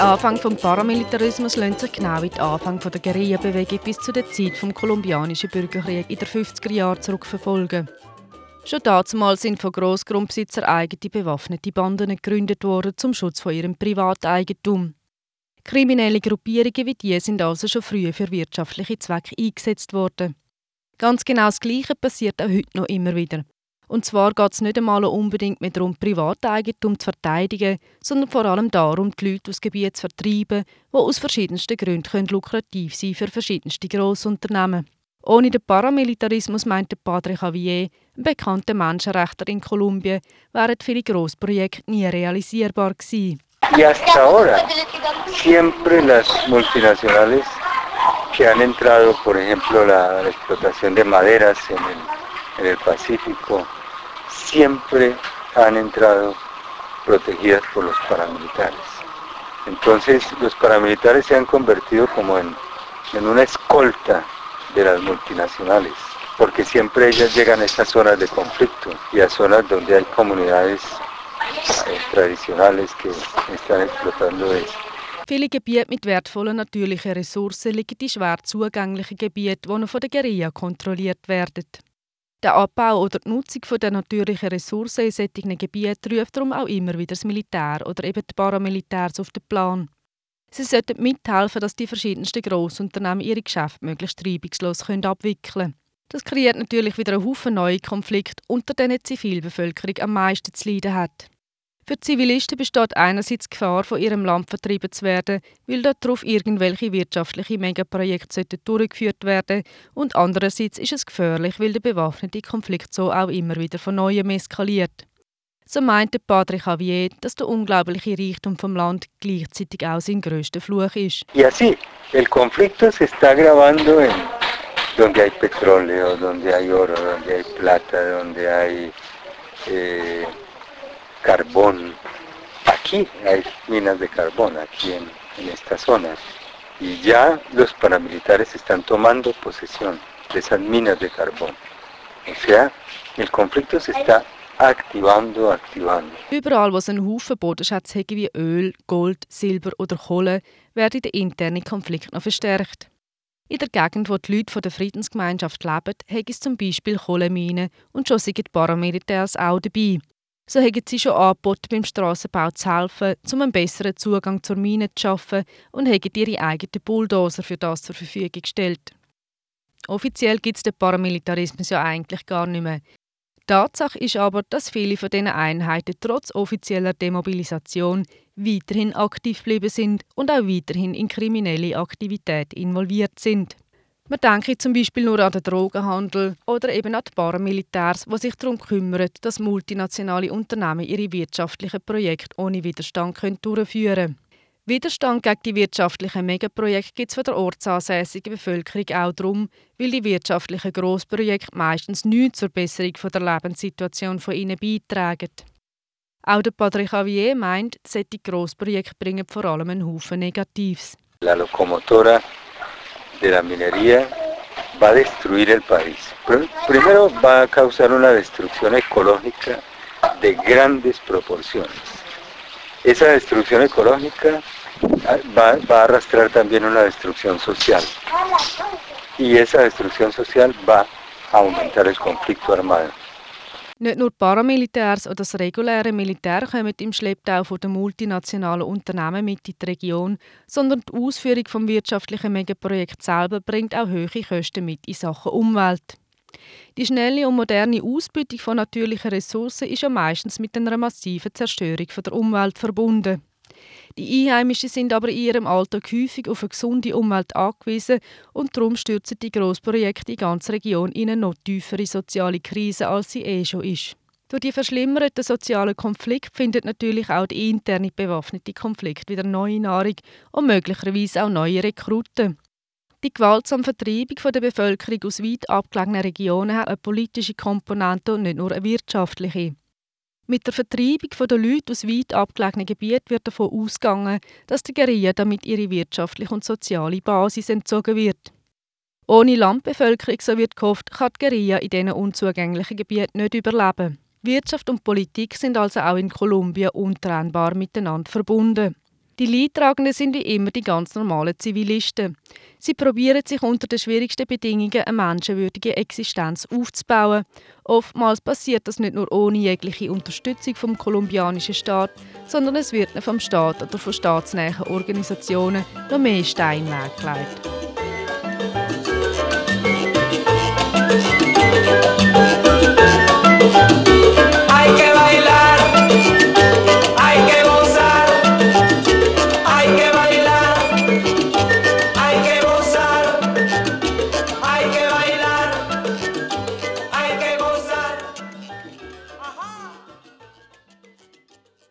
Anfang des Paramilitarismus lässt sich genau in den Anfang der Guerilla-Bewegung bis zu der Zeit des kolumbianischen Bürgerkriegs in den 50er Jahren zurückverfolgen. Schon damals sind von Grossgrundbesitzern eigene bewaffnete Banden gegründet worden zum Schutz von ihrem Privateigentum. Kriminelle Gruppierungen wie diese sind also schon früher für wirtschaftliche Zwecke eingesetzt worden. Ganz genau das Gleiche passiert auch heute noch immer wieder. Und zwar geht es nicht einmal unbedingt mehr darum, Privateigentum zu verteidigen, sondern vor allem darum, die Leute aus Gebieten zu vertreiben, die aus verschiedensten Gründen lukrativ sein für verschiedenste Grossunternehmen. Ohne den Paramilitarismus, meinte Padre Javier, ein bekannter Menschenrechtler in Kolumbien, wären viele Grossprojekte nie realisierbar gewesen. Y hasta ahora, siempre las multinacionales que han entrado, por ejemplo, la explotación de maderas en el, en el Pacífico, siempre han entrado protegidas por los paramilitares. Entonces los paramilitares se han convertido como en, una escolta de las multinacionales, porque siempre ellas llegan a estas zonas de conflicto y a zonas donde hay comunidades eh, tradicionales que están explotando eso. Viele Gebiete mit wertvollen natürlichen Ressourcen liegen in schwer zugänglichen Gebieten, die von der Guerilla kontrolliert werden. Der Abbau oder die Nutzung der natürlichen Ressourcen in solchen Gebieten ruft darum auch immer wieder das Militär oder eben die Paramilitärs auf den Plan. Sie sollten mithelfen, dass die verschiedensten Grossunternehmen ihre Geschäfte möglichst reibungslos abwickeln können. Das kreiert natürlich wieder einen Haufen neue Konflikte, unter denen die Zivilbevölkerung am meisten zu leiden hat. Für Zivilisten besteht einerseits die Gefahr, von ihrem Land vertrieben zu werden, weil darauf irgendwelche wirtschaftliche Megaprojekte durchgeführt werden und andererseits ist es gefährlich, weil der bewaffnete Konflikt so auch immer wieder von Neuem eskaliert. So meinte Padre Javier, dass der unglaubliche Reichtum vom Land gleichzeitig auch sein größter Fluch ist. Y así, el conflicto se está agravando en donde hay petróleo, donde hay oro, donde hay plata, donde hay eh, carbón. Aquí hay minas de carbón, aquí en, en esta zona. Y ya los paramilitares están tomando posesión de esas minas de carbón. O sea, el conflicto se está aktivando, aktivando. Überall, wo es einen Haufen Bodenschätze hat, wie Öl, Gold, Silber oder Kohle, werden der interne Konflikt noch verstärkt. In der Gegend, wo die Leute von der Friedensgemeinschaft leben, hat es zum Beispiel Kohleminen und schon sind die Paramilitärs auch dabei. So haben sie schon angeboten, beim Strassenbau zu helfen, um einen besseren Zugang zur Mine zu schaffen und haben ihre eigenen Bulldozer für das zur Verfügung gestellt. Offiziell gibt es den Paramilitarismus ja eigentlich gar nicht mehr. Tatsache ist aber, dass viele von diesen Einheiten trotz offizieller Demobilisation weiterhin aktiv geblieben sind und auch weiterhin in kriminelle Aktivitäten involviert sind. Man denke zum Beispiel nur an den Drogenhandel oder eben an die Paramilitärs, die sich darum kümmern, dass multinationale Unternehmen ihre wirtschaftlichen Projekte ohne Widerstand durchführen können. Widerstand gegen die wirtschaftlichen Megaprojekte gibt es von der ortsansässigen Bevölkerung auch darum, weil die wirtschaftlichen Grossprojekte meistens nichts zur Besserung der Lebenssituation von ihnen beitragen. Auch der Padre Javier meint, solche Grossprojekte bringen vor allem einen Haufen Negatives. La locomotora de la minería va a destruir el país. Primero va a causar una destrucción ecológica de grandes proporciones. Esa destrucción ecológica ah, va, va, a arrastrar también una destrucción social. Y esa destrucción social va a aumentar el conflicto armado. Nicht nur Paramilitärs oder das reguläre Militär kommen im Schlepptau von den multinationalen Unternehmen mit in die Region, sondern die Ausführung des wirtschaftlichen Megaprojekts selber bringt auch hohe Kosten mit in Sachen Umwelt. Die schnelle und moderne Ausbeutung von natürlichen Ressourcen ist ja meistens mit einer massiven Zerstörung der Umwelt verbunden. Die Einheimischen sind aber in ihrem Alltag häufig auf eine gesunde Umwelt angewiesen und darum stürzen die Grossprojekte die ganze Region in eine noch tiefere soziale Krise, als sie eh schon ist. Durch die verschlimmerten sozialen Konflikte findet natürlich auch der interne bewaffnete Konflikt wieder neue Nahrung und möglicherweise auch neue Rekruten. Die gewaltsame Vertreibung der Bevölkerung aus weit abgelegenen Regionen hat eine politische Komponente und nicht nur eine wirtschaftliche. Mit der Vertreibung der Leute aus weit abgelegenen Gebieten wird davon ausgegangen, dass der Guerilla damit ihre wirtschaftliche und soziale Basis entzogen wird. Ohne Landbevölkerung, so wird gehofft, kann die Guerilla in diesen unzugänglichen Gebieten nicht überleben. Wirtschaft und Politik sind also auch in Kolumbien untrennbar miteinander verbunden. Die Leidtragenden sind wie immer die ganz normalen Zivilisten. Sie probieren sich unter den schwierigsten Bedingungen eine menschenwürdige Existenz aufzubauen. Oftmals passiert das nicht nur ohne jegliche Unterstützung vom kolumbianischen Staat, sondern es wird vom Staat oder von staatsnähen Organisationen noch mehr Stein weggelegt.